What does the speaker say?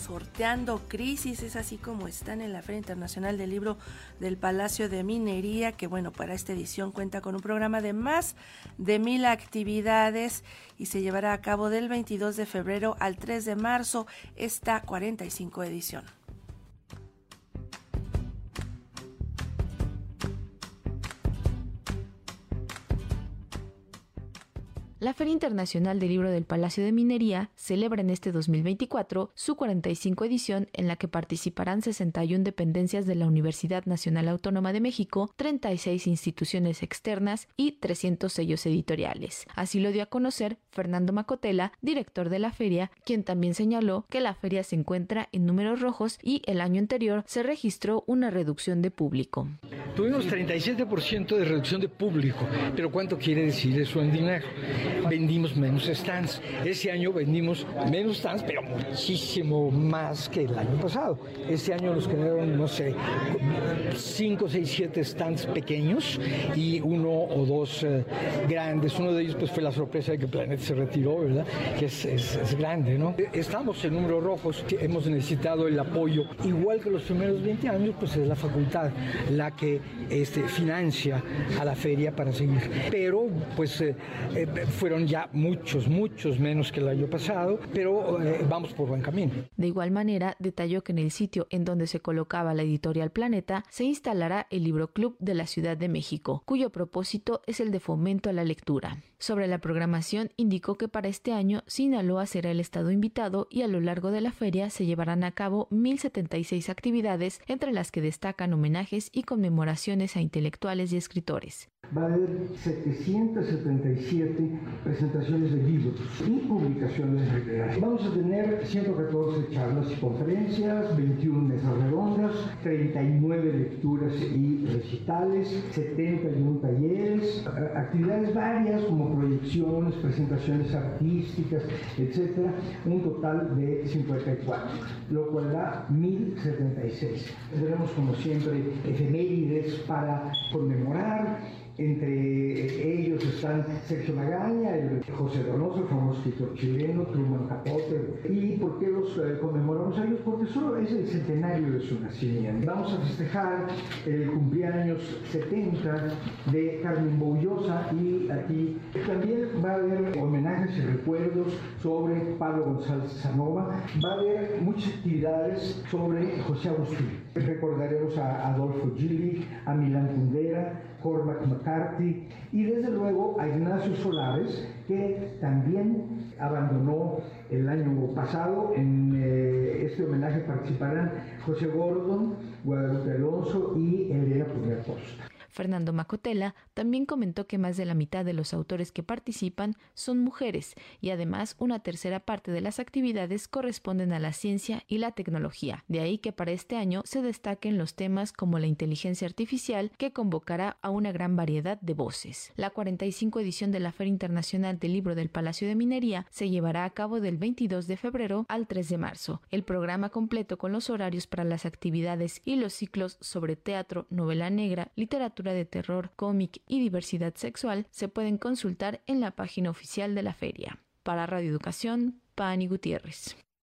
sorteando crisis, es así como están en la Feria Internacional del Libro del Palacio de Minería, que bueno, para esta edición cuenta con un programa de más de mil actividades y se llevará a cabo del 22 de febrero al 3 de marzo esta 45 edición. La Feria Internacional del Libro del Palacio de Minería celebra en este 2024 su 45 edición en la que participarán 61 dependencias de la Universidad Nacional Autónoma de México, 36 instituciones externas y 300 sellos editoriales. Así lo dio a conocer Fernando Macotela, director de la feria, quien también señaló que la feria se encuentra en números rojos y el año anterior se registró una reducción de público. Tuvimos 37% de reducción de público, pero ¿cuánto quiere decir eso en dinero? vendimos menos stands. Ese año vendimos menos stands, pero muchísimo más que el año pasado. Este año nos quedaron, no sé, 5, 6, 7 stands pequeños y uno o dos eh, grandes. Uno de ellos pues fue la sorpresa de que Planet se retiró, ¿verdad? Que es, es, grande, ¿no? Estamos en números rojos, hemos necesitado el apoyo, igual que los primeros 20 años, pues es la facultad la que este, financia a la feria para seguir. Pero pues eh, eh, fueron ya muchos, muchos menos que el año pasado, pero eh, vamos por buen camino. De igual manera, detalló que en el sitio en donde se colocaba la editorial Planeta se instalará el Libro Club de la Ciudad de México, cuyo propósito es el de fomento a la lectura. Sobre la programación, indicó que para este año Sinaloa será el estado invitado y a lo largo de la feria se llevarán a cabo 1.076 actividades, entre las que destacan homenajes y conmemoraciones a intelectuales y escritores va a haber 777 presentaciones de libros y publicaciones literarias. Vamos a tener 114 charlas y conferencias, 21 mesas redondas, 39 lecturas y recitales, 71 talleres, actividades varias como proyecciones, presentaciones artísticas, etcétera, un total de 54, lo cual da 1076. Tendremos como siempre efemérides para conmemorar entre ellos están Sergio Magaña, el José Donoso, el famoso escritor chileno, Truman Capote. ¿Y por qué los eh, conmemoramos a ellos? Porque solo es el centenario de su nacimiento. Vamos a festejar el cumpleaños 70 de Carmen Boullosa y aquí también va a haber homenajes y recuerdos sobre Pablo González Zanova. Va a haber muchas actividades sobre José Agustín. Recordaremos a Adolfo Gili, a Milán Kundera, Cormac McCarthy y desde luego a Ignacio Solares, que también abandonó el año pasado. En eh, este homenaje participarán José Gordon, Guadalupe Alonso y Elena Costa. Fernando Macotela también comentó que más de la mitad de los autores que participan son mujeres y además una tercera parte de las actividades corresponden a la ciencia y la tecnología. De ahí que para este año se destaquen los temas como la inteligencia artificial que convocará a una gran variedad de voces. La 45 edición de la Feria Internacional del Libro del Palacio de Minería se llevará a cabo del 22 de febrero al 3 de marzo. El programa completo con los horarios para las actividades y los ciclos sobre teatro, novela negra, de terror, cómic y diversidad sexual se pueden consultar en la página oficial de la feria. Para Radio Educación, Pani Gutiérrez.